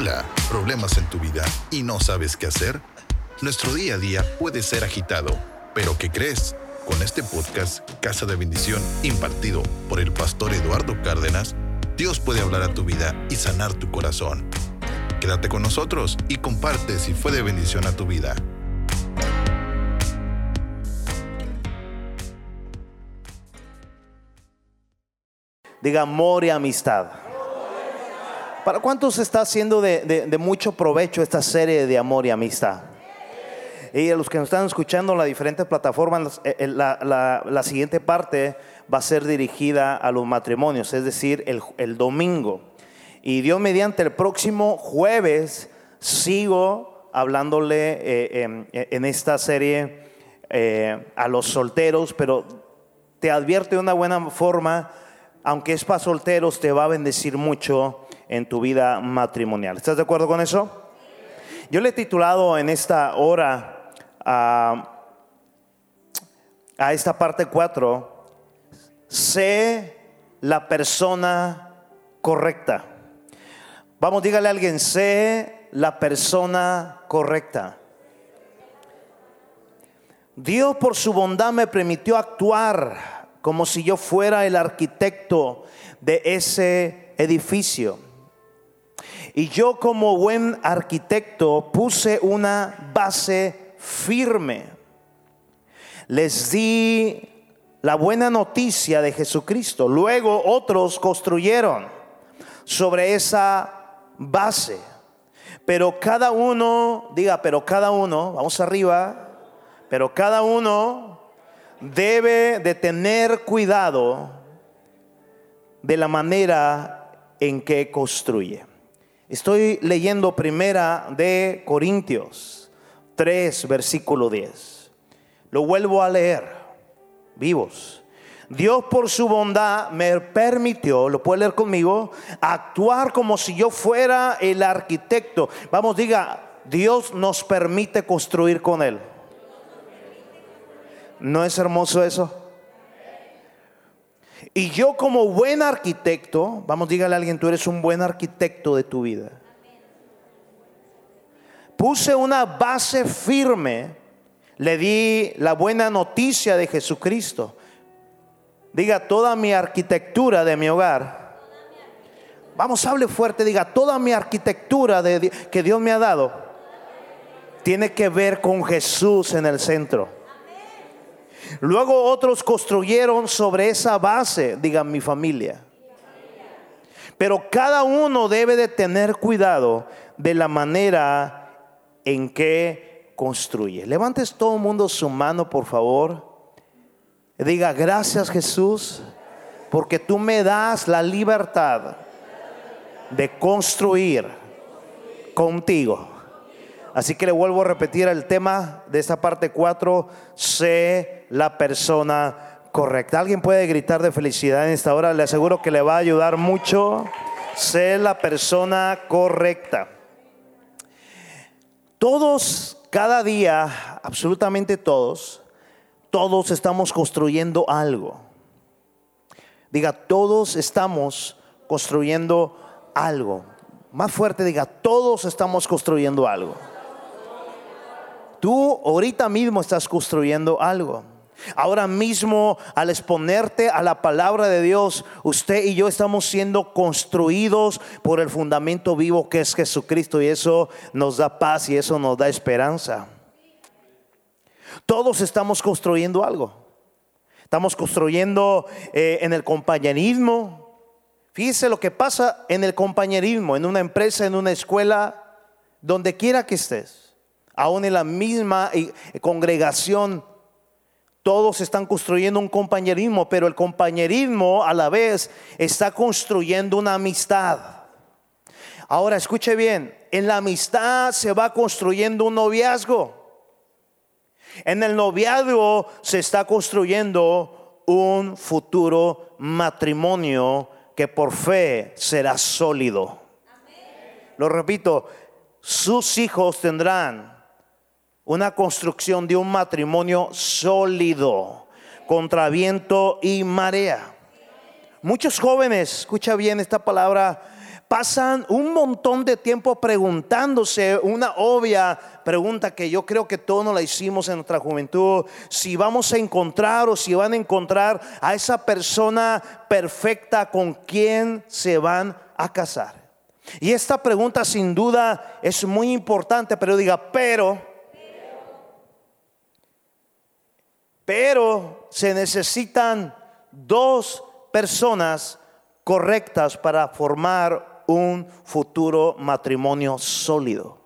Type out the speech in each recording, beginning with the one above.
Hola, ¿problemas en tu vida y no sabes qué hacer? Nuestro día a día puede ser agitado, pero ¿qué crees? Con este podcast, Casa de Bendición, impartido por el pastor Eduardo Cárdenas, Dios puede hablar a tu vida y sanar tu corazón. Quédate con nosotros y comparte si fue de bendición a tu vida. Diga amor y amistad. ¿Para cuántos está haciendo de, mucho provecho esta serie de amor y amistad? Y a los que nos están escuchando en las diferentes plataformas, eh, eh, la, siguiente parte va a ser dirigida a los matrimonios, es decir, el, domingo. Y Dios mediante el próximo jueves sigo hablándole eh, en, en, esta serie a los solteros, pero te advierto de una buena forma aunque es para solteros, te va a bendecir mucho en tu vida matrimonial. ¿Estás de acuerdo con eso? Yo le he titulado en esta hora a, a esta parte 4, sé la persona correcta. Vamos, dígale a alguien, sé la persona correcta. Dios por su bondad me permitió actuar como si yo fuera el arquitecto de ese edificio. Y yo como buen arquitecto puse una base firme. Les di la buena noticia de Jesucristo. Luego otros construyeron sobre esa base. Pero cada uno, diga, pero cada uno, vamos arriba, pero cada uno debe de tener cuidado de la manera en que construye. Estoy leyendo primera de Corintios 3, versículo 10. Lo vuelvo a leer, vivos. Dios por su bondad me permitió, lo puede leer conmigo, actuar como si yo fuera el arquitecto. Vamos, diga, Dios nos permite construir con Él. ¿No es hermoso eso? Y yo como buen arquitecto, vamos, dígale a alguien, tú eres un buen arquitecto de tu vida. Puse una base firme, le di la buena noticia de Jesucristo. Diga, toda mi arquitectura de mi hogar. Vamos, hable fuerte, diga, toda mi arquitectura de, que Dios me ha dado tiene que ver con Jesús en el centro. Luego otros construyeron sobre esa base, digan mi familia. Pero cada uno debe de tener cuidado de la manera en que construye. Levantes todo el mundo su mano, por favor. Diga, gracias Jesús, porque tú me das la libertad de construir contigo. Así que le vuelvo a repetir el tema de esta parte 4, sé la persona correcta. ¿Alguien puede gritar de felicidad en esta hora? Le aseguro que le va a ayudar mucho. Sé la persona correcta. Todos, cada día, absolutamente todos, todos estamos construyendo algo. Diga, todos estamos construyendo algo. Más fuerte diga, todos estamos construyendo algo. Tú ahorita mismo estás construyendo algo. Ahora mismo, al exponerte a la palabra de Dios, usted y yo estamos siendo construidos por el fundamento vivo que es Jesucristo y eso nos da paz y eso nos da esperanza. Todos estamos construyendo algo. Estamos construyendo eh, en el compañerismo. Fíjese lo que pasa en el compañerismo, en una empresa, en una escuela, donde quiera que estés aún en la misma eh, congregación, todos están construyendo un compañerismo, pero el compañerismo a la vez está construyendo una amistad. Ahora escuche bien, en la amistad se va construyendo un noviazgo. En el noviazgo se está construyendo un futuro matrimonio que por fe será sólido. Lo repito, sus hijos tendrán una construcción de un matrimonio sólido contra viento y marea. Muchos jóvenes, escucha bien esta palabra, pasan un montón de tiempo preguntándose una obvia pregunta que yo creo que todos nos la hicimos en nuestra juventud, si vamos a encontrar o si van a encontrar a esa persona perfecta con quien se van a casar. Y esta pregunta sin duda es muy importante, pero diga, pero, pero se necesitan dos personas correctas para formar un futuro matrimonio sólido.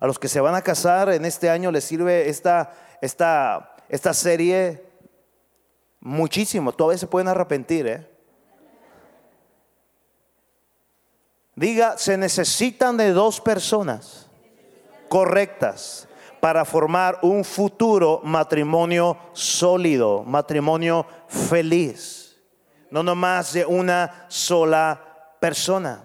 A los que se van a casar en este año les sirve esta, esta, esta serie muchísimo. Todavía se pueden arrepentir. ¿eh? Diga, se necesitan de dos personas correctas para formar un futuro matrimonio sólido, matrimonio feliz. No nomás de una sola persona.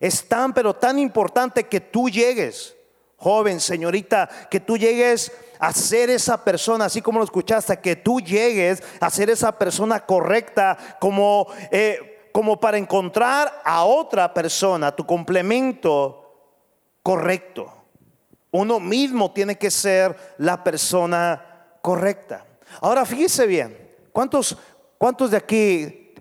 Es tan, pero tan importante que tú llegues, joven, señorita, que tú llegues a ser esa persona, así como lo escuchaste, que tú llegues a ser esa persona correcta, como, eh, como para encontrar a otra persona, tu complemento correcto. Uno mismo tiene que ser la persona correcta. Ahora fíjese bien, ¿cuántos, cuántos de aquí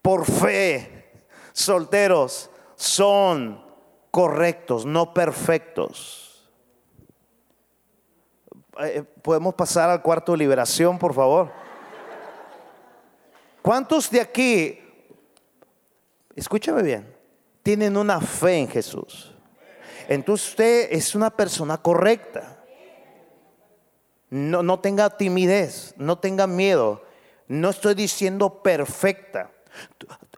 por fe, solteros, son correctos, no perfectos? Eh, ¿Podemos pasar al cuarto de liberación, por favor? ¿Cuántos de aquí, escúchame bien, tienen una fe en Jesús? Entonces usted es una persona correcta. No, no tenga timidez, no tenga miedo. No estoy diciendo perfecta.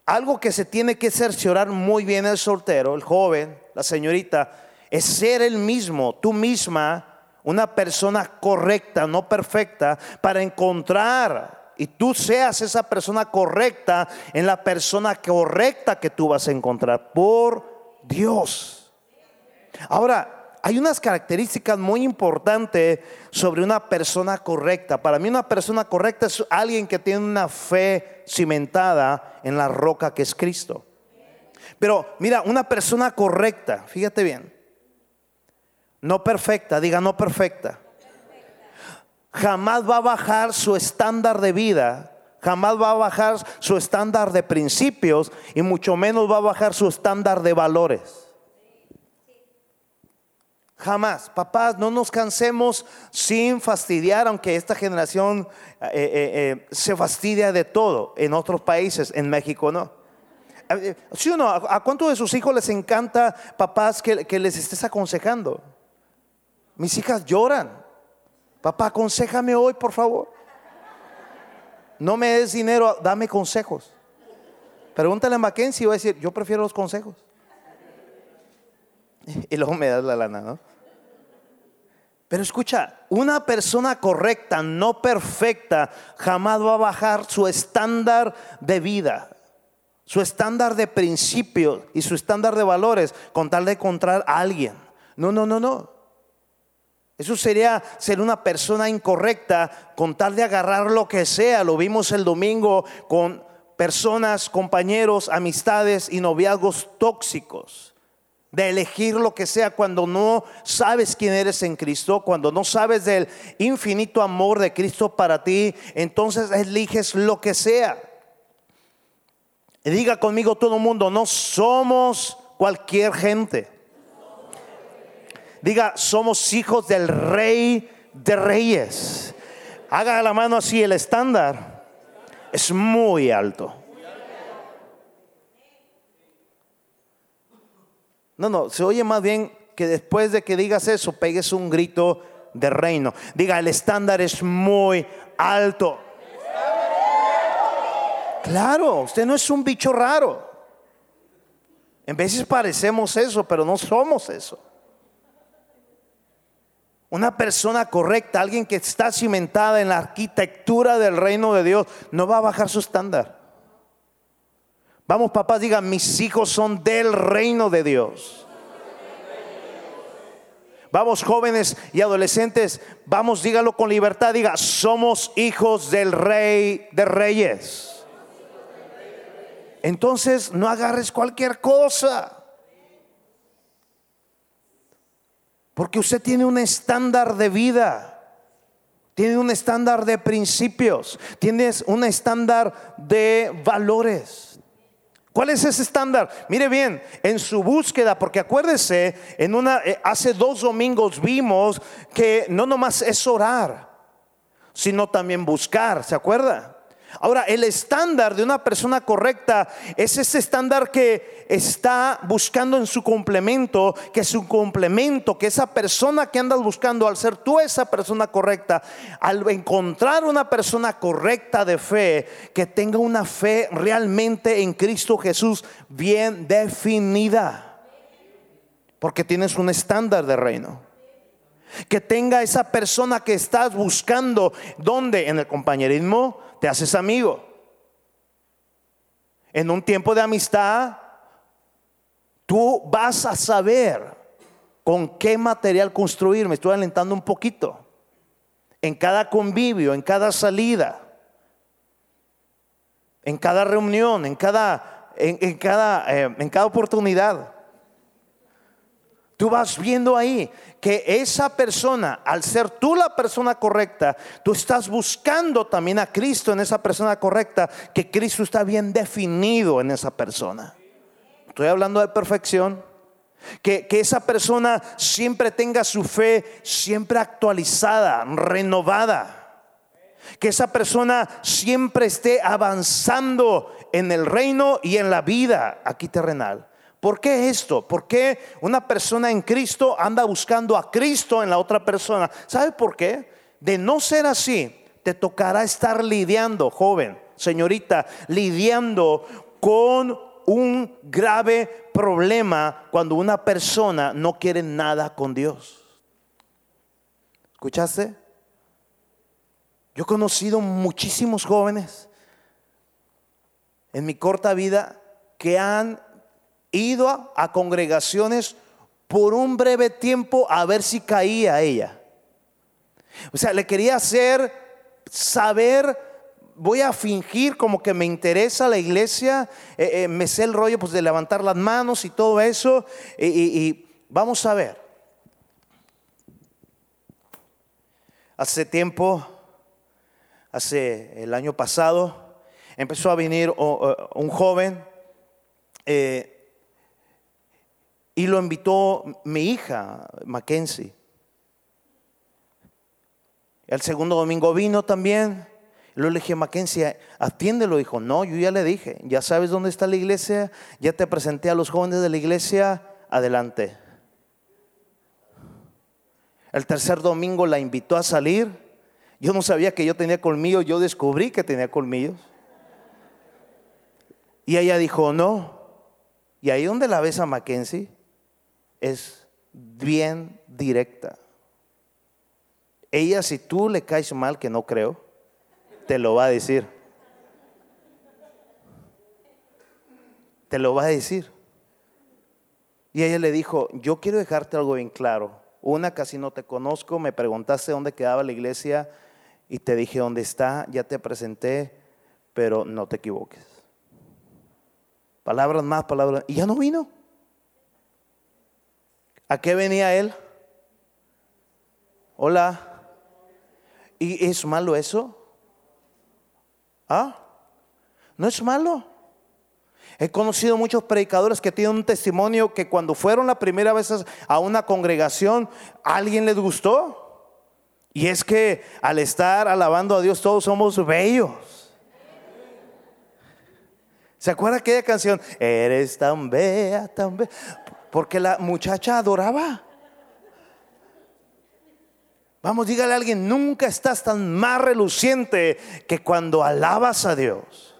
Algo que se tiene que cerciorar muy bien el soltero, el joven, la señorita, es ser el mismo, tú misma, una persona correcta, no perfecta, para encontrar y tú seas esa persona correcta en la persona correcta que tú vas a encontrar por Dios. Ahora, hay unas características muy importantes sobre una persona correcta. Para mí una persona correcta es alguien que tiene una fe cimentada en la roca que es Cristo. Pero mira, una persona correcta, fíjate bien, no perfecta, diga no perfecta, jamás va a bajar su estándar de vida, jamás va a bajar su estándar de principios y mucho menos va a bajar su estándar de valores. Jamás. Papás, no nos cansemos sin fastidiar, aunque esta generación eh, eh, eh, se fastidia de todo. En otros países, en México no. ¿Sí o no? ¿A cuántos de sus hijos les encanta, papás, que, les estés aconsejando? Mis hijas lloran. Papá, aconsejame hoy, por favor. No me des dinero, dame consejos. Pregúntale a Mackenzie y va a decir, yo prefiero los consejos. Y luego me das la lana, ¿no? Pero escucha, una persona correcta, no perfecta, jamás va a bajar su estándar de vida, su estándar de principios y su estándar de valores con tal de encontrar a alguien. No, no, no, no. Eso sería ser una persona incorrecta con tal de agarrar lo que sea. Lo vimos el domingo con personas, compañeros, amistades y noviazgos tóxicos de elegir lo que sea cuando no sabes quién eres en Cristo, cuando no sabes del infinito amor de Cristo para ti, entonces eliges lo que sea. diga conmigo todo el mundo, no somos cualquier gente. Diga, somos hijos del rey de reyes. Haga la mano así, el estándar es muy alto. No, no, se oye más bien que después de que digas eso, pegues un grito de reino. Diga, el estándar es muy alto. Claro, usted no es un bicho raro. En veces parecemos eso, pero no somos eso. Una persona correcta, alguien que está cimentada en la arquitectura del reino de Dios, no va a bajar su estándar. Vamos, papás, digan, mis hijos son del reino de Dios. Vamos, jóvenes y adolescentes, vamos, dígalo con libertad, diga, somos hijos del rey de reyes. entonces no agarres cualquier cosa. Porque usted tiene un estándar de vida. Tiene un estándar de principios. Tienes un estándar de valores. ¿Cuál es ese estándar? Mire bien, en su búsqueda, porque acuérdese, en una, eh, hace dos domingos vimos que no nomás es orar, sino también buscar, ¿se acuerda? Ahora, el estándar de una persona correcta es ese estándar que está buscando en su complemento, que su complemento, que esa persona que andas buscando, al ser tú esa persona correcta, al encontrar una persona correcta de fe, que tenga una fe realmente en Cristo Jesús bien definida, porque tienes un estándar de reino que tenga esa persona que estás buscando, ¿dónde? En el compañerismo, te haces amigo. En un tiempo de amistad, tú vas a saber con qué material construir. Me estoy alentando un poquito. En cada convivio, en cada salida, en cada reunión, en cada, en, cada, eh, en cada oportunidad. Tú vas viendo ahí que esa persona, al ser tú la persona correcta, tú estás buscando también a Cristo en esa persona correcta, que Cristo está bien definido en esa persona. Estoy hablando de perfección. Que, que, esa persona siempre tenga su fe siempre actualizada, renovada. Que esa persona siempre esté avanzando en el reino y en la vida aquí terrenal. ¿Por qué esto? ¿Por qué una persona en Cristo anda buscando a Cristo en la otra persona? ¿Sabe por qué? De no ser así, te tocará estar lidiando, joven, señorita, lidiando con un grave problema cuando una persona no quiere nada con Dios. ¿Escuchaste? Yo he conocido muchísimos jóvenes en mi corta vida que han ido a, congregaciones por un breve tiempo a ver si caía ella. O sea, le quería hacer saber, voy a fingir como que me interesa la iglesia, eh, eh, me sé el rollo pues, de levantar las manos y todo eso, y vamos a ver. Hace tiempo, hace el año pasado, empezó a venir un joven, eh, y lo invitó mi hija, Mackenzie. El segundo domingo vino también. Luego le dije, Mackenzie, atiéndelo. Dijo, no, yo ya le dije, ya sabes dónde está la iglesia, ya te presenté a los jóvenes de la iglesia, adelante. El tercer domingo la invitó a salir. Yo no sabía que yo tenía colmillos, yo descubrí que tenía colmillos. Y ella dijo, no. Y ahí donde la ves a Mackenzie, es bien directa. Ella, si tú le caes mal, que no creo, te lo va a decir. Te lo va a decir. Y ella le dijo, yo quiero dejarte algo bien claro. Una, casi no te conozco, me preguntaste dónde quedaba la iglesia y te dije dónde está, ya te presenté, pero no te equivoques. Palabras más, palabras. Y ya no vino. ¿A qué venía él? Hola. ¿Y es malo eso? ¿Ah? No es malo. He conocido muchos predicadores que tienen un testimonio que cuando fueron la primera vez a una congregación, ¿a alguien les gustó. Y es que al estar alabando a Dios todos somos bellos. ¿Se acuerda aquella canción? Eres tan bella, tan bella. Porque la muchacha adoraba. Vamos, dígale a alguien, nunca estás tan más reluciente que cuando alabas a Dios.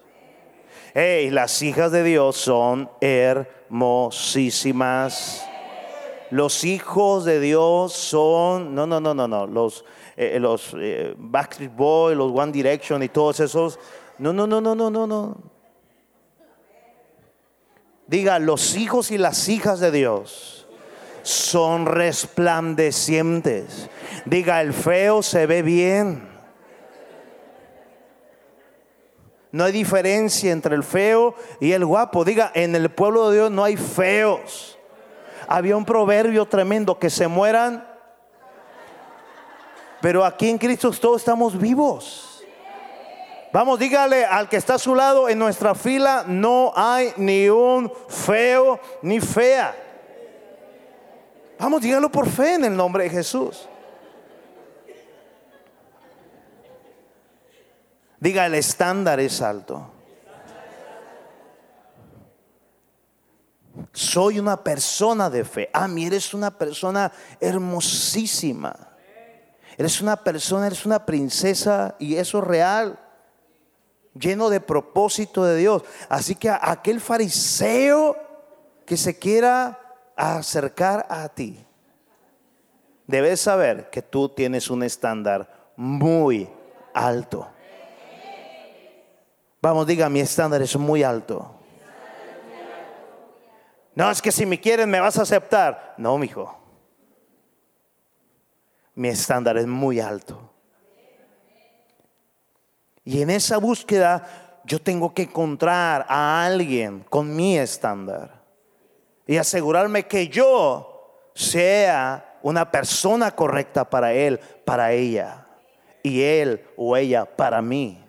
Hey, las hijas de Dios son hermosísimas. Los hijos de Dios son, no, no, no, no, no, los, eh, los eh, Backstreet Boys, los One Direction y todos esos. No, no, no, no, no, no, no. Diga, los hijos y las hijas de Dios son resplandecientes. Diga, el feo se ve bien. No hay diferencia entre el feo y el guapo. Diga, en el pueblo de Dios no hay feos. Había un proverbio tremendo, que se mueran. Pero aquí en Cristo todos estamos vivos. Vamos, dígale al que está a su lado, en nuestra fila no hay ni un feo ni fea. Vamos, dígalo por fe en el nombre de Jesús. Diga, el estándar es alto. Soy una persona de fe. Ah, mí eres una persona hermosísima. Eres una persona, eres una princesa y eso es real. Lleno de propósito de Dios. Así que aquel fariseo que se quiera acercar a ti, debes saber que tú tienes un estándar muy alto. Vamos, diga, mi estándar es muy alto. No, es que si me quieren me vas a aceptar. No, mijo. Mi estándar es muy alto. Y en esa búsqueda yo tengo que encontrar a alguien con mi estándar y asegurarme que yo sea una persona correcta para él, para ella, y él o ella para mí.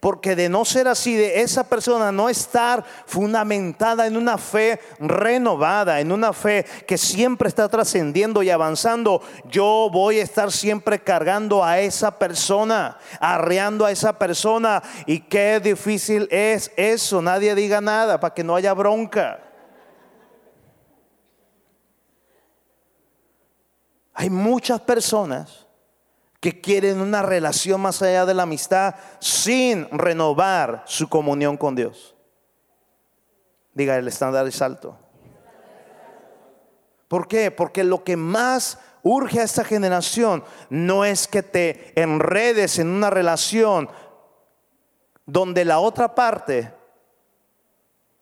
Porque de no ser así, de esa persona no estar fundamentada en una fe renovada, en una fe que siempre está trascendiendo y avanzando, yo voy a estar siempre cargando a esa persona, arreando a esa persona. Y qué difícil es eso. Nadie diga nada para que no haya bronca. Hay muchas personas que quieren una relación más allá de la amistad sin renovar su comunión con Dios. Diga, el estándar es alto. ¿Por qué? Porque lo que más urge a esta generación no es que te enredes en una relación donde la otra parte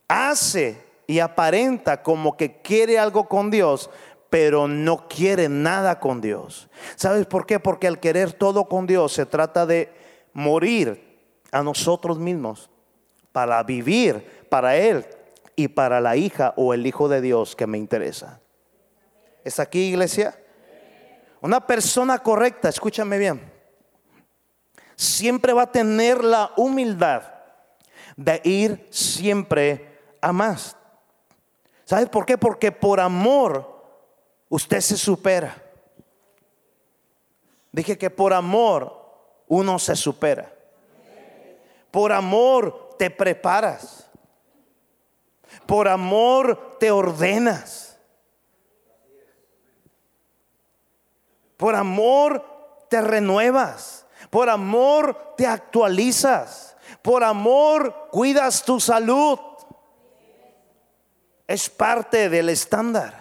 hace y aparenta como que quiere algo con Dios, pero no quiere nada con Dios. ¿Sabes por qué? Porque al querer todo con Dios se trata de morir a nosotros mismos para vivir para Él y para la hija o el hijo de Dios que me interesa. ¿Es aquí, iglesia? Una persona correcta, escúchame bien, siempre va a tener la humildad de ir siempre a más. ¿Sabes por qué? Porque por amor usted se supera. Dije que por amor uno se supera. Por amor te preparas. Por amor te ordenas. Por amor te renuevas. Por amor te actualizas. Por amor cuidas tu salud. Es parte del estándar.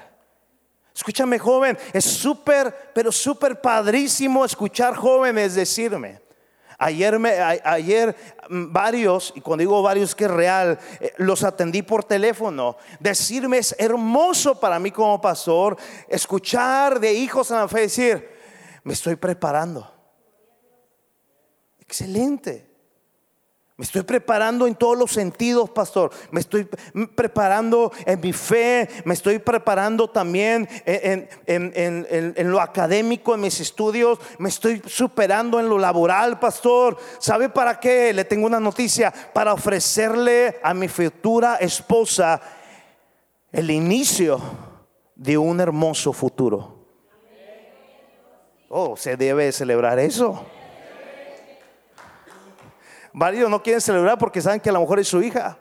Escúchame joven, es súper, pero súper padrísimo escuchar jóvenes decirme. Ayer, ayer mm, varios, y cuando digo varios que es real, eh, los atendí por teléfono. Decirme es hermoso para mí como pastor escuchar de hijos en la fe decir, me estoy preparando. Excelente. Me estoy preparando en todos los sentidos, pastor. Me estoy preparando en mi fe. Me estoy preparando también en, lo académico, en mis estudios. Me estoy superando en lo laboral, pastor. ¿Sabe para qué? Le tengo una noticia. Para ofrecerle a mi futura esposa el inicio de un hermoso futuro. Oh, se debe celebrar eso. Varios no quieren celebrar porque saben que a lo mejor es su hija.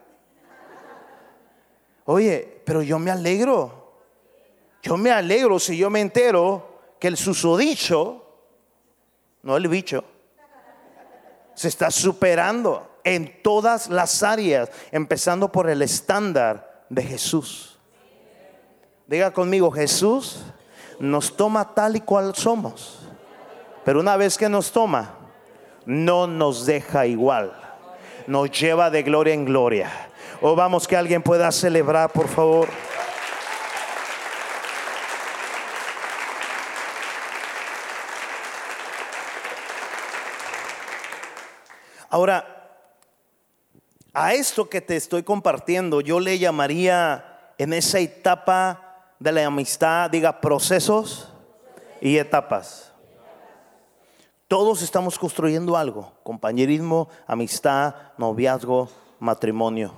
Oye, pero yo me alegro. Yo me alegro si yo me entero que el susodicho, no el bicho, se está superando en todas las áreas, empezando por el estándar de Jesús. Diga conmigo, Jesús nos toma tal y cual somos. Pero una vez que nos toma, no nos deja igual, nos lleva de gloria en gloria. O oh, vamos que alguien pueda celebrar, por favor. Ahora, A esto que te estoy compartiendo, yo le llamaría en esa etapa de la amistad, diga procesos y etapas. Todos estamos construyendo algo, compañerismo, amistad, noviazgo, matrimonio,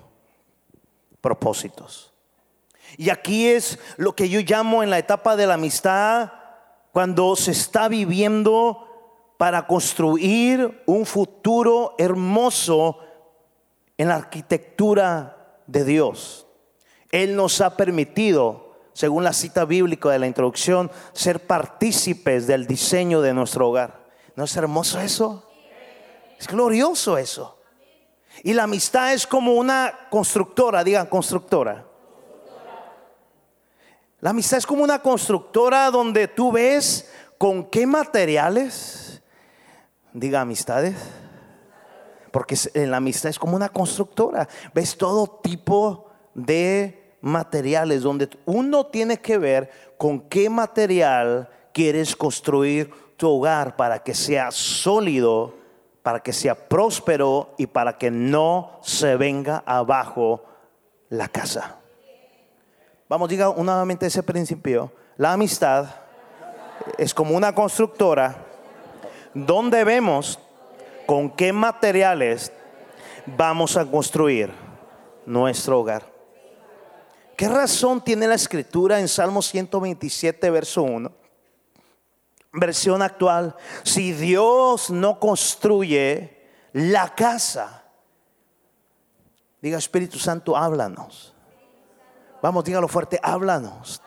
propósitos. Y aquí es lo que yo llamo en la etapa de la amistad, cuando se está viviendo para construir un futuro hermoso en la arquitectura de Dios. Él nos ha permitido, según la cita bíblica de la introducción, ser partícipes del diseño de nuestro hogar. ¿No es hermoso eso? Es glorioso eso. Y la amistad es como una constructora, digan constructora. La amistad es como una constructora donde tú ves con qué materiales, diga amistades, porque en la amistad es como una constructora, ves todo tipo de materiales donde uno tiene que ver con qué material quieres construir tu hogar para que sea sólido, para que sea próspero y para que no se venga abajo la casa. Vamos, diga nuevamente ese principio. La amistad es como una constructora donde vemos con qué materiales vamos a construir nuestro hogar. ¿Qué razón tiene la escritura en Salmo 127, verso 1? Versión actual. Si Dios no construye la casa, diga Espíritu Santo, háblanos. Vamos, dígalo fuerte, háblanos.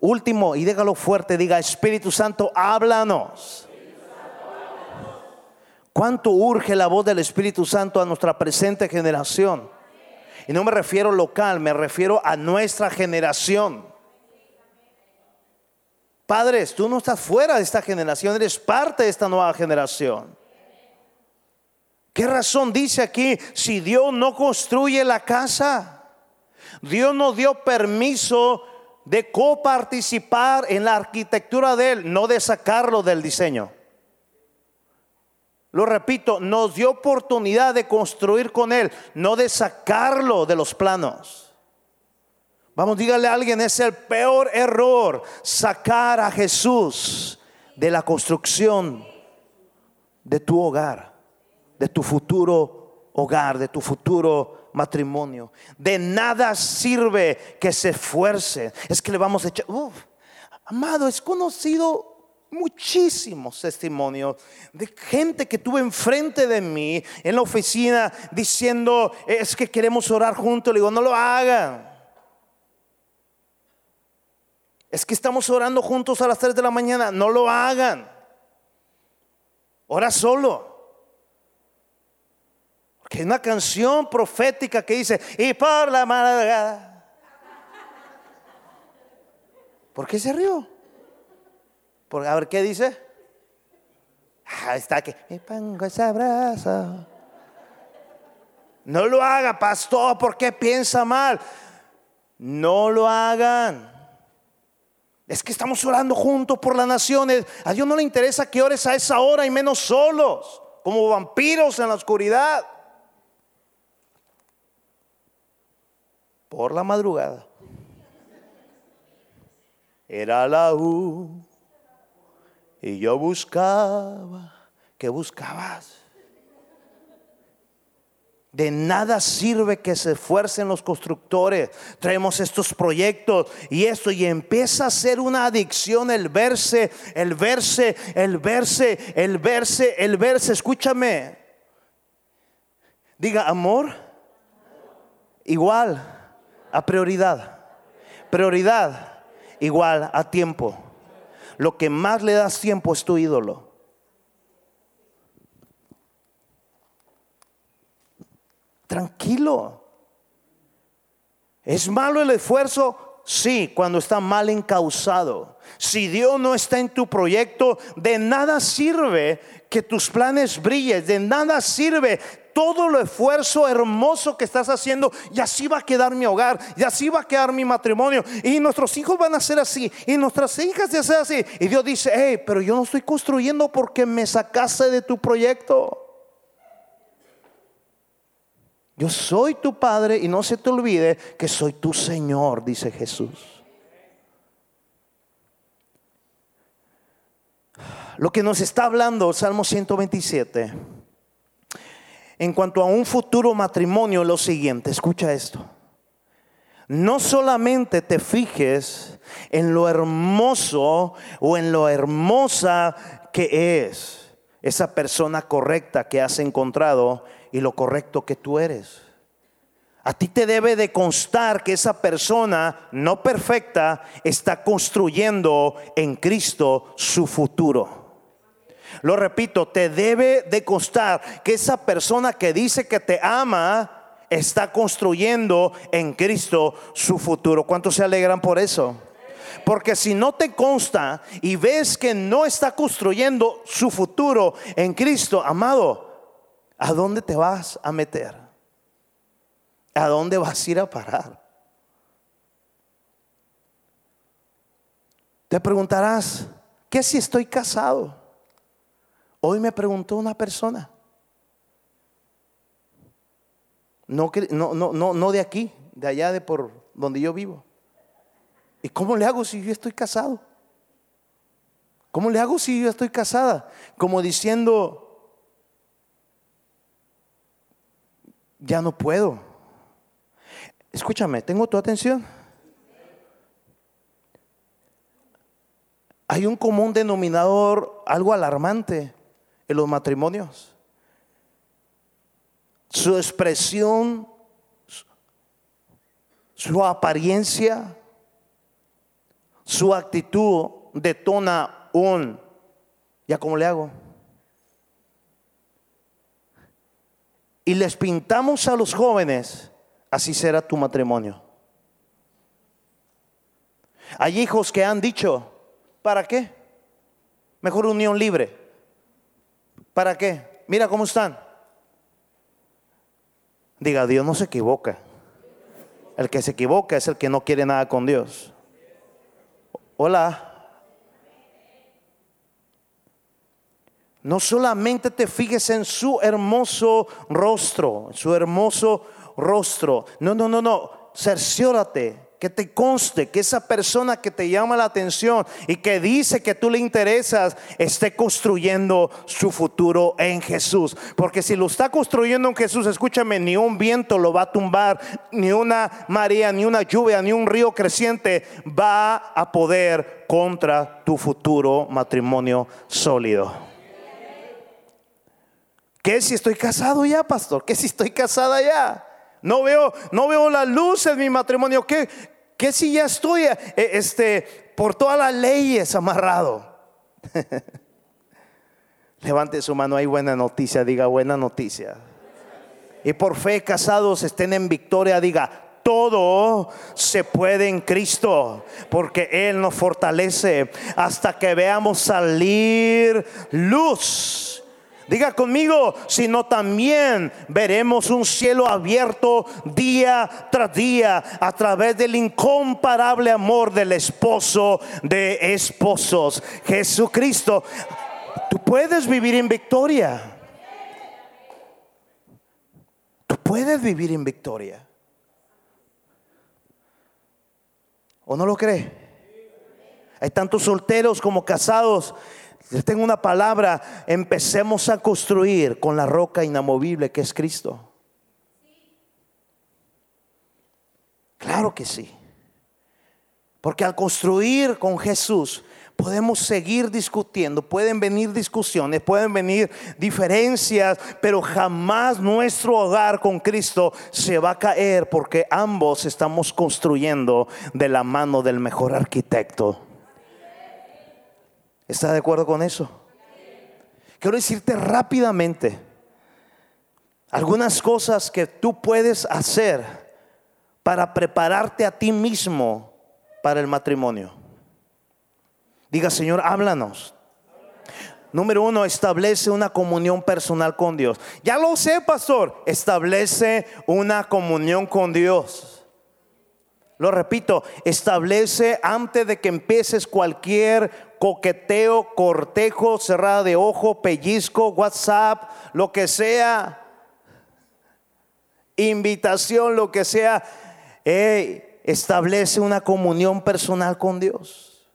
Último, y dígalo fuerte, diga Espíritu Santo, háblanos. ¿Cuánto urge la voz del Espíritu Santo a nuestra presente generación? Y no me refiero local, me refiero a nuestra generación. Padres, tú no estás fuera de esta generación, eres parte de esta nueva generación. ¿Qué razón dice aquí si Dios no construye la casa? Dios nos dio permiso de coparticipar en la arquitectura de Él, no de sacarlo del diseño. Lo repito, nos dio oportunidad de construir con Él, no de sacarlo de los planos. Vamos, dígale a alguien, es el peor error sacar a Jesús de la construcción de tu hogar, de tu futuro hogar, de tu futuro matrimonio. De nada sirve que se esfuerce. Es que le vamos a echar. amado, es conocido muchísimos testimonios de gente que tuve enfrente de mí en la oficina diciendo, es que queremos orar juntos. Le digo, no lo hagan. Es que estamos orando juntos a las 3 de la mañana. No lo hagan. Ora solo. Que es una canción profética que dice, y por la madrugada. ¿Por qué se rió? Por, a ver, ¿qué dice? Ah, está que me pongo ese abrazo. No lo haga, pastor, porque piensa mal. No lo hagan. Es que estamos orando juntos por las naciones. A Dios no le interesa que ores a esa hora y menos solos, como vampiros en la oscuridad. por la madrugada. Era la U y yo buscaba. ¿Qué buscabas? De nada sirve que se esfuercen los constructores. Traemos estos proyectos y esto y empieza a ser una adicción el verse, el verse, el verse, el verse, el verse. Escúchame. Diga amor. Igual a prioridad. Prioridad igual a tiempo. Lo que más le das tiempo es tu ídolo. Tranquilo. ¿Es malo el esfuerzo? Sí, cuando está mal encausado. Si Dios no está en tu proyecto, de nada sirve que tus planes brillen, de nada sirve todo el esfuerzo hermoso que estás haciendo y así va a quedar mi hogar, y así va a quedar mi matrimonio, y nuestros hijos van a ser así, y nuestras hijas van a ser así. Y Dios dice, hey, pero yo no estoy construyendo porque me sacaste de tu proyecto. Yo soy tu Padre y no se te olvide que soy tu Señor, dice Jesús. Lo que nos está hablando Salmo 127 en cuanto a un futuro matrimonio, lo siguiente, escucha esto. No solamente te fijes en lo hermoso o en lo hermosa que es esa persona correcta que has encontrado y lo correcto que tú eres. A ti te debe de constar que esa persona no perfecta está construyendo en Cristo su futuro. Lo repito, te debe de constar que esa persona que dice que te ama está construyendo en Cristo su futuro. ¿Cuántos se alegran por eso? Porque si no te consta y ves que no está construyendo su futuro en Cristo, amado, ¿a dónde te vas a meter? ¿A dónde vas a ir a parar? Te preguntarás, ¿qué si estoy casado? Hoy me preguntó una persona, no, no, no, no de aquí, de allá de por donde yo vivo. ¿Y cómo le hago si yo estoy casado? ¿Cómo le hago si yo estoy casada? Como diciendo, ya no puedo. Escúchame, ¿tengo tu atención? Hay un común denominador, algo alarmante en los matrimonios. Su expresión, su apariencia, su actitud detona un, ¿ya cómo le hago? Y les pintamos a los jóvenes, así será tu matrimonio. Hay hijos que han dicho, ¿para qué? Mejor unión libre. ¿Para qué? Mira cómo están. Diga, Dios no se equivoca. El que se equivoca es el que no quiere nada con Dios. Hola. No solamente te fijes en su hermoso rostro, su hermoso rostro. No, no, no, no. Cerciórate que te conste que esa persona que te llama la atención y que dice que tú le interesas, esté construyendo su futuro en Jesús. Porque si lo está construyendo en Jesús, escúchame, ni un viento lo va a tumbar, ni una marea, ni una lluvia, ni un río creciente va a poder contra tu futuro matrimonio sólido. ¿Qué si estoy casado ya, pastor? ¿Qué si estoy casada ya? No veo, no veo la luz en mi matrimonio. ¿Qué, qué si ya estoy eh, este, por todas las leyes amarrado? Levante su mano, hay buena noticia, diga buena noticia. Y por fe casados estén en victoria, diga, todo se puede en Cristo, porque Él nos fortalece hasta que veamos salir luz Diga conmigo, sino también veremos un cielo abierto día tras día a través del incomparable amor del esposo de esposos, Jesucristo. Tú puedes vivir en victoria. Tú puedes vivir en victoria. ¿O no lo cree? Hay tantos solteros como casados les tengo una palabra, empecemos a construir con la roca inamovible que es Cristo. Claro que sí. Porque al construir con Jesús podemos seguir discutiendo, pueden venir discusiones, pueden venir diferencias, pero jamás nuestro hogar con Cristo se va a caer porque ambos estamos construyendo de la mano del mejor arquitecto. ¿Está de acuerdo con eso? Quiero decirte rápidamente algunas cosas que tú puedes hacer para prepararte a ti mismo para el matrimonio. Diga, Señor, háblanos. Número uno, establece una comunión personal con Dios. Ya lo sé, pastor, establece una comunión con Dios. Lo repito, establece antes de que empieces cualquier coqueteo, cortejo, cerrada de ojo, pellizco, WhatsApp, lo que sea. invitación, lo que sea, establece una comunión personal con Dios.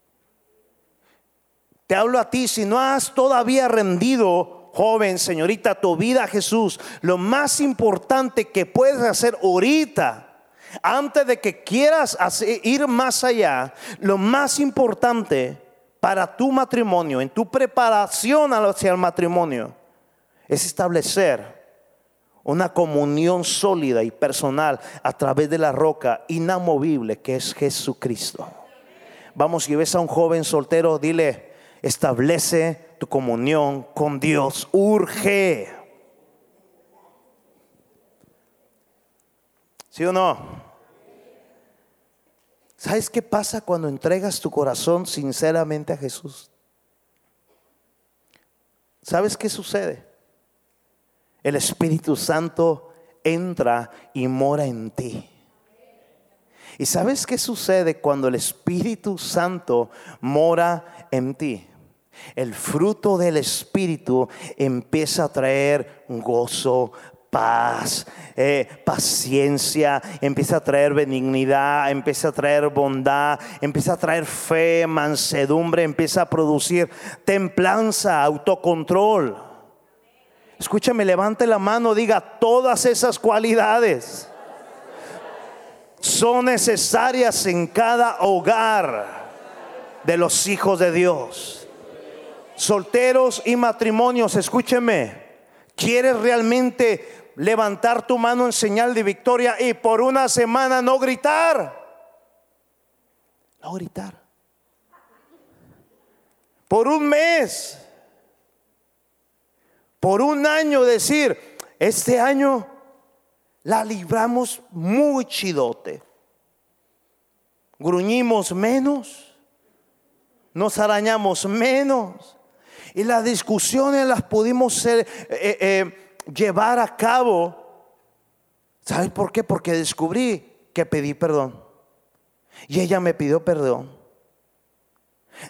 Te hablo a ti, si no has todavía rendido, joven, señorita, tu vida a Jesús, lo más importante que puedes hacer ahorita, antes de que quieras ir más allá, lo más importante para tu matrimonio, en tu preparación hacia el matrimonio, es establecer una comunión sólida y personal a través de la roca inamovible que es Jesucristo. Vamos, si ves a un joven soltero, dile, establece tu comunión con Dios, urge. ¿Sí o no? ¿Sabes qué pasa cuando entregas tu corazón sinceramente a Jesús? ¿Sabes qué sucede? el Espíritu Santo entra y mora en ti. ¿Y sabes qué sucede cuando el Espíritu Santo mora en ti? El fruto del Espíritu empieza a traer gozo, paz, eh, paciencia, empieza a traer benignidad, empieza a traer bondad, empieza a traer fe, mansedumbre, empieza a producir templanza, autocontrol. Escúchame, levante la mano, diga, todas esas cualidades son necesarias en cada hogar de los hijos de Dios. Solteros y matrimonios, escúcheme, ¿quieres realmente levantar tu mano en señal de victoria y por una semana no gritar? No gritar. Por un mes por un año decir, este año la libramos muy chidote. Gruñimos menos, nos arañamos menos y las discusiones las pudimos eh, eh, llevar a cabo. ¿Sabes por qué? Porque descubrí que pedí perdón. Y ella me pidió perdón.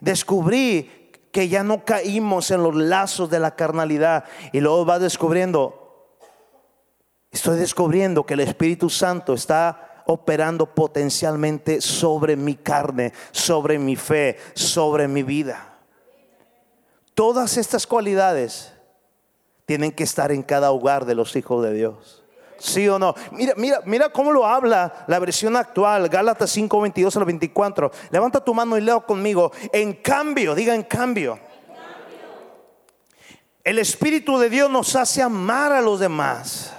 Descubrí que ya no caímos en los lazos de la carnalidad. Y luego va descubriendo, estoy descubriendo que el Espíritu Santo está operando potencialmente sobre mi carne, sobre mi fe, sobre mi vida. Todas estas cualidades tienen que estar en cada hogar de los hijos de Dios. ¿Sí o no? Mira, mira, mira cómo lo habla la versión actual, Gálatas 5, 22 al 24. Levanta tu mano y leo conmigo. En cambio, diga en cambio. El Espíritu de Dios nos hace amar a los demás.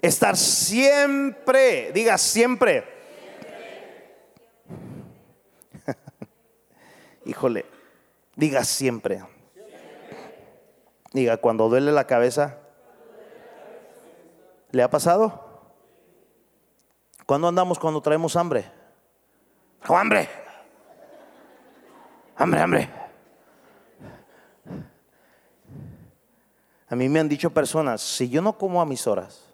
Estar siempre, diga siempre. Híjole, diga siempre. Diga, cuando duele la cabeza, ¿Le ha pasado? ¿Cuándo andamos cuando traemos hambre? hambre! ¡Hambre, hambre! A mí me han dicho personas, si yo no como a mis horas,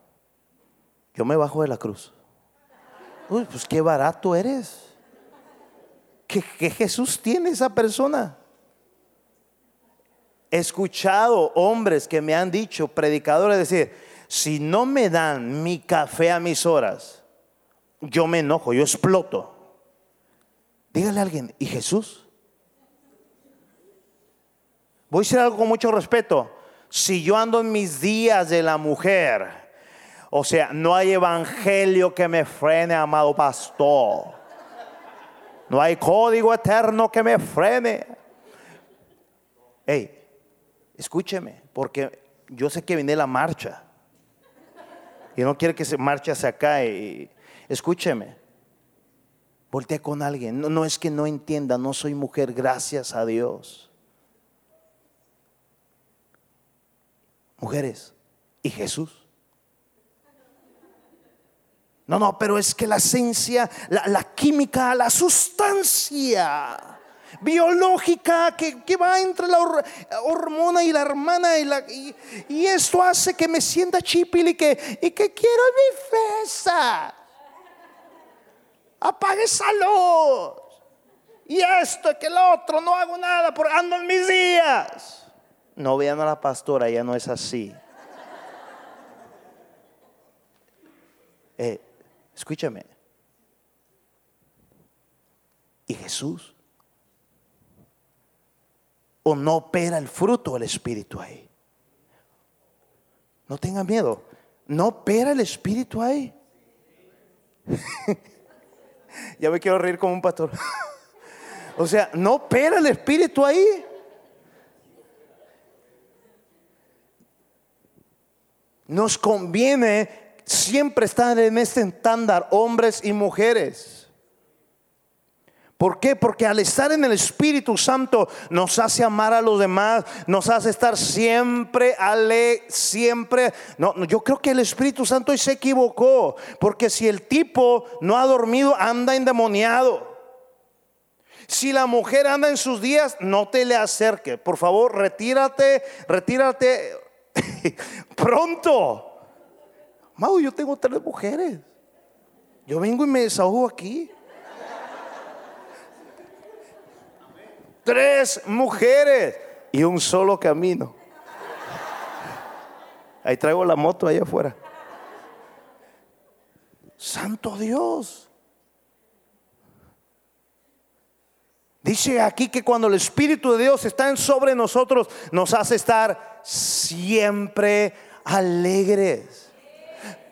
yo me bajo de la cruz. Uy, pues qué barato eres. ¿Qué, qué Jesús tiene esa persona? He escuchado hombres que me han dicho, predicadores, decir, si no me dan mi café a mis horas, yo me enojo, yo exploto. Dígale a alguien, ¿y Jesús? Voy a decir algo con mucho respeto. Si yo ando en mis días de la mujer, o sea, no hay evangelio que me frene, amado pastor. No hay código eterno que me frene. Hey, escúcheme, porque yo sé que viene la marcha y no quiere que se marche hacia acá. Y, escúcheme, voltea con alguien. No, es que no entienda, no soy mujer, gracias a Dios. Mujeres, ¿y Jesús? No, no, pero es que la esencia, la química, la sustancia biológica que, va entre la hormona y la hermana y, esto hace que me sienta chipil y que, y que quiero mi fesa. Apague salud. Y esto, que el otro, no hago nada por ando en mis días. No vean a la pastora, ya no es así. Escúchame. ¿Y Jesús? ¿O no opera el fruto del Espíritu ahí? No tenga miedo. ¿No opera el Espíritu ahí? ya me quiero reír como un pastor. o sea, ¿no opera el Espíritu ahí? Nos conviene siempre estar en este estándar, hombres y mujeres. ¿Por qué? Porque al estar en el Espíritu Santo nos hace amar a los demás, nos hace estar siempre ale, siempre. No, yo creo que el Espíritu Santo se equivocó, porque si el tipo no ha dormido, anda endemoniado. Si la mujer anda en sus días, no te le acerque. Por favor, retírate, retírate Pronto. Mau, yo tengo tres mujeres. Yo vengo y me desahogo aquí. Tres mujeres y un solo camino. Ahí traigo la moto allá afuera. Santo Dios. Dice aquí que cuando el Espíritu de Dios está sobre nosotros, nos hace estar siempre alegres.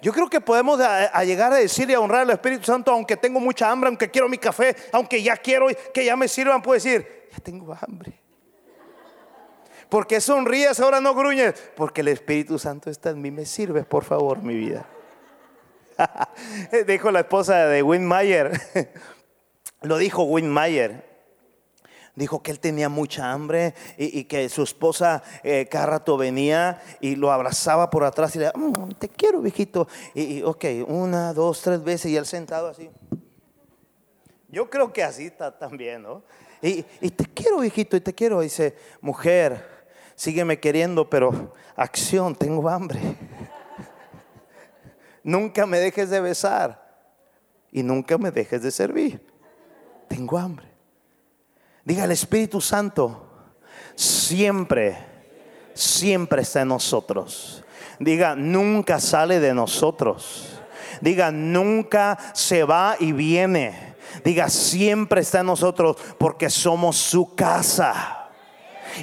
Yo creo que podemos llegar a decir y a honrar al Espíritu Santo, aunque tengo mucha hambre, aunque quiero mi café, aunque ya quiero que ya me sirvan, puedo decir, tengo hambre. Porque sonríes, ahora no gruñes, porque el Espíritu Santo está en mí, me sirve, por favor, mi vida. dijo la esposa de Win Mayer, lo dijo Win Mayer, dijo que él tenía mucha hambre y, que su esposa eh, cada rato venía y lo abrazaba por atrás y le decía, mm, te quiero, viejito. Y, ok, una, dos, tres veces y él sentado así. Yo creo que así está también, ¿no? Y, te quiero, viejito, y te quiero. dice, mujer, sígueme queriendo, pero acción, tengo hambre. nunca me dejes de besar y nunca me dejes de servir. Tengo hambre. Diga, el Espíritu Santo siempre, siempre está en nosotros. Diga, nunca sale de nosotros. Diga, nunca se va y viene. Diga, siempre está en nosotros porque somos su casa.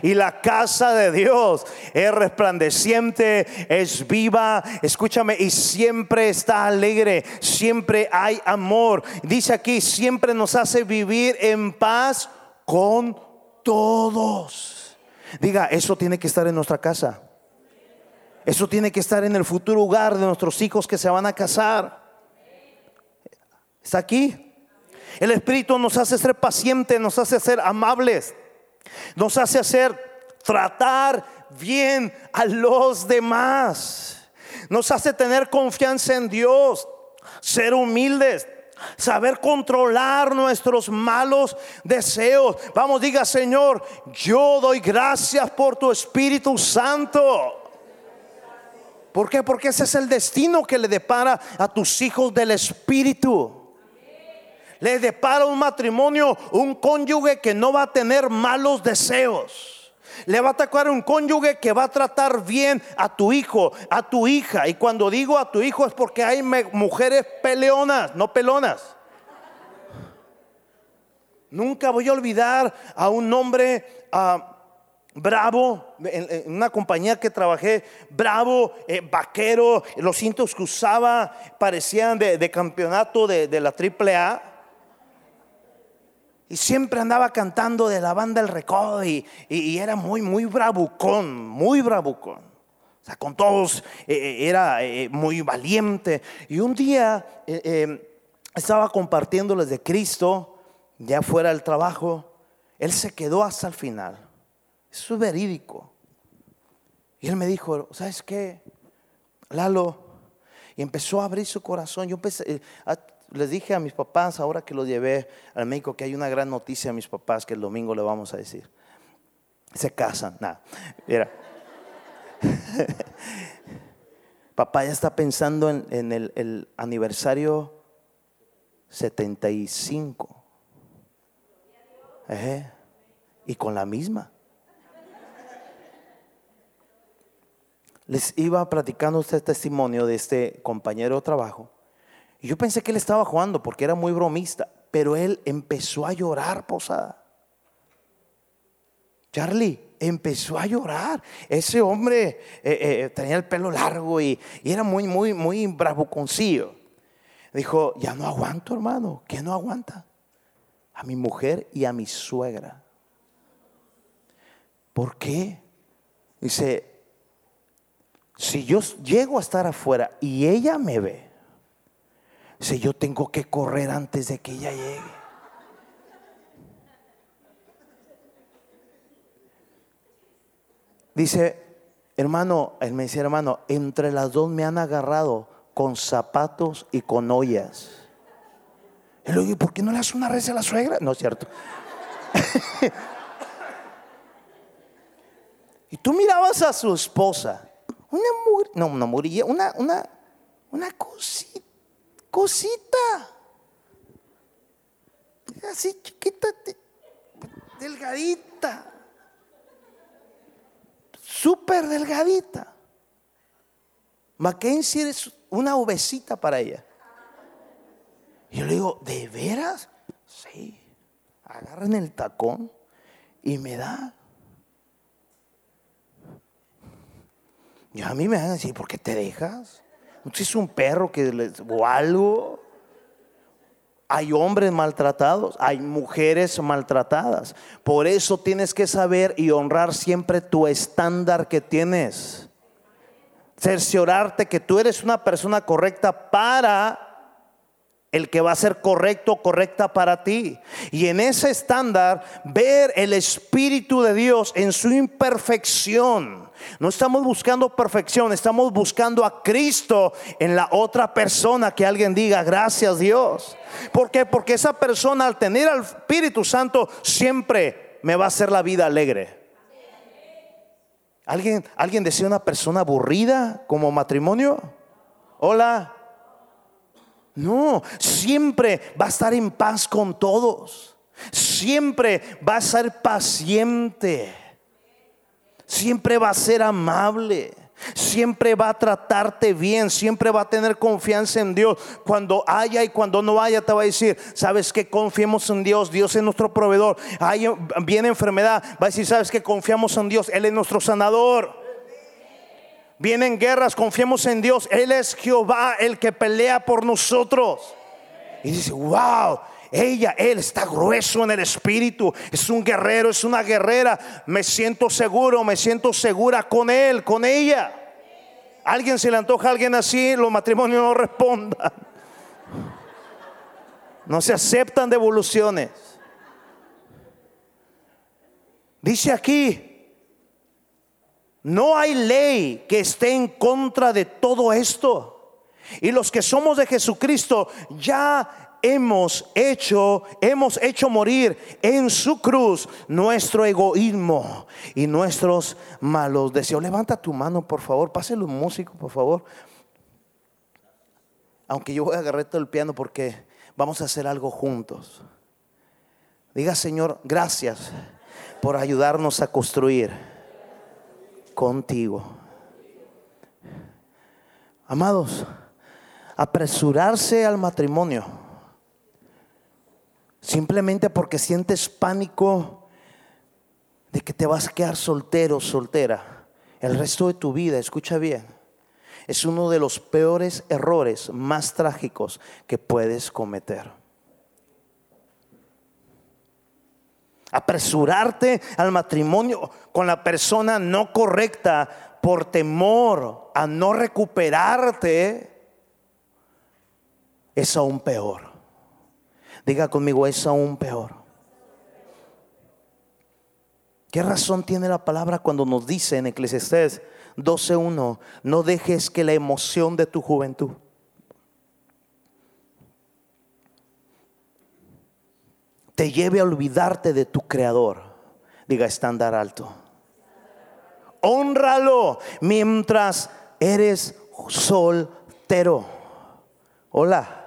Y la casa de Dios es resplandeciente, es viva, escúchame, y siempre está alegre, siempre hay amor. Dice aquí, siempre nos hace vivir en paz con todos. Diga, eso tiene que estar en nuestra casa. Eso tiene que estar en el futuro hogar de nuestros hijos que se van a casar. ¿Está aquí? El Espíritu nos hace ser pacientes, nos hace ser amables, nos hace hacer tratar bien a los demás, nos hace tener confianza en Dios, ser humildes, saber controlar nuestros malos deseos. Vamos, diga Señor, yo doy gracias por tu Espíritu Santo. ¿Por qué? Porque ese es el destino que le depara a tus hijos del Espíritu. Le depara un matrimonio, un cónyuge que no va a tener malos deseos. Le va a atacar un cónyuge que va a tratar bien a tu hijo, a tu hija. Y cuando digo a tu hijo es porque hay mujeres peleonas, no pelonas. Nunca voy a olvidar a un hombre ah, bravo, en, una compañía que trabajé, bravo, eh, vaquero, los cintos que usaba parecían de, campeonato de, de la AAA. Y siempre andaba cantando de la banda El Recodo y, era muy, muy bravucón, muy bravucón. O sea, con todos eh, eh, era eh, muy valiente. Y un día estaba compartiéndoles de Cristo, ya fuera del trabajo. Él se quedó hasta el final. Eso es verídico. Y él me dijo, ¿sabes qué? Lalo. Y empezó a abrir su corazón. Yo les dije a mis papás, ahora que los llevé al médico, que hay una gran noticia a mis papás que el domingo le vamos a decir. Se casan, nada. Mira. Papá ya está pensando en, el, aniversario 75. Y con la misma. Les iba platicando este testimonio de este compañero de trabajo yo pensé que él estaba jugando porque era muy bromista, pero él empezó a llorar, posada. Charlie empezó a llorar. Ese hombre eh, eh, tenía el pelo largo y, era muy, muy, muy bravuconcillo. Dijo, ya no aguanto, hermano. ¿Qué no aguanta? A mi mujer y a mi suegra. ¿Por qué? Dice, si yo llego a estar afuera y ella me ve, si yo tengo que correr antes de que ella llegue. Dice, hermano, él me dice, hermano, entre las dos me han agarrado con zapatos y con ollas. Y le digo, ¿por qué no le hace una red a la suegra? No es cierto. y tú mirabas a su esposa, una no, una murilla, una, una, una cosita, cosita, así chiquita, delgadita súper delgadita. Mackenzie es una obesita para ella. Y yo le digo, ¿de veras? Sí. Agarran el tacón y me da. Y a mí me van a decir, ¿por qué te dejas? ¿No es un perro que les, o algo? Hay hombres maltratados, hay mujeres maltratadas. Por eso tienes que saber y honrar siempre tu estándar que tienes. Cerciorarte que tú eres una persona correcta para el que va a ser correcto, correcta para ti. Y en ese estándar, ver el Espíritu de Dios en su imperfección no estamos buscando perfección, estamos buscando a Cristo en la otra persona que alguien diga, gracias Dios. ¿Por qué? Porque esa persona al tener al Espíritu Santo siempre me va a hacer la vida alegre. ¿Alguien, ¿Alguien desea una persona aburrida como matrimonio? Hola. No, siempre va a estar en paz con todos. Siempre va a ser paciente siempre va a ser amable. Siempre va a tratarte bien, siempre va a tener confianza en Dios. Cuando haya y cuando no haya, te va a decir, sabes que confiemos en Dios, Dios es nuestro proveedor. Hay, viene enfermedad, va a decir, sabes que confiamos en Dios, Él es nuestro sanador. Vienen guerras, confiemos en Dios, Él es Jehová el que pelea por nosotros. Y dice, wow, ella, él está grueso en el espíritu, es un guerrero, es una guerrera. Me siento seguro, me siento segura con él, con ella. Alguien se le antoja a alguien así, los matrimonios no respondan. No se aceptan devoluciones. Dice aquí, no hay ley que esté en contra de todo esto. Y los que somos de Jesucristo ya hemos hecho, hemos hecho morir en su cruz nuestro egoísmo y nuestros malos deseos. Levanta tu mano, por favor. Páselo un músico, por favor. Aunque yo voy a agarrar todo el piano porque vamos a hacer algo juntos. Diga, Señor, gracias por ayudarnos a construir contigo. Amados, apresurarse al matrimonio Simplemente porque sientes pánico de que te vas a quedar soltero, soltera, el resto de tu vida, escucha bien, es uno de los peores errores más trágicos que puedes cometer. Apresurarte al matrimonio con la persona no correcta por temor a no recuperarte es aún peor. Diga conmigo, es aún peor. ¿Qué razón tiene la palabra cuando nos dice en Eclesiastés 12.1, no dejes que la emoción de tu juventud te lleve a olvidarte de tu creador? Diga estándar alto. Honralo mientras eres soltero. Hola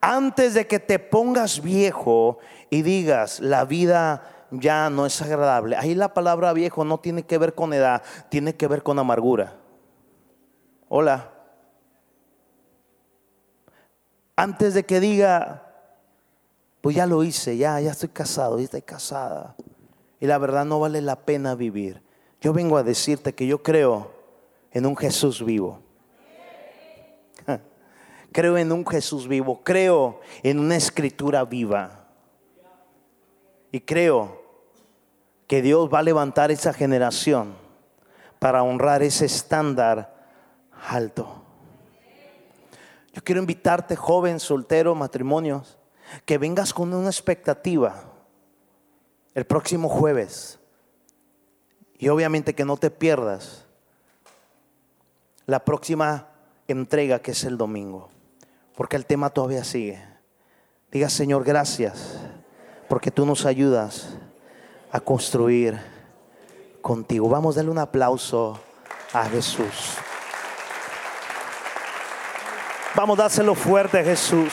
antes de que te pongas viejo y digas, la vida ya no es agradable. Ahí la palabra viejo no tiene que ver con edad, tiene que ver con amargura. Hola. Antes de que diga, pues ya lo hice, ya, ya estoy casado, ya estoy casada. Y la verdad no vale la pena vivir. Yo vengo a decirte que yo creo en un Jesús vivo. Creo en un Jesús vivo, creo en una escritura viva. Y creo que Dios va a levantar esa generación para honrar ese estándar alto. Yo quiero invitarte, joven, soltero, matrimonios, que vengas con una expectativa el próximo jueves. Y obviamente que no te pierdas la próxima entrega que es el domingo. Porque el tema todavía sigue. Diga, Señor, gracias. Porque tú nos ayudas a construir contigo. Vamos a darle un aplauso a Jesús. Vamos a dárselo fuerte Jesús.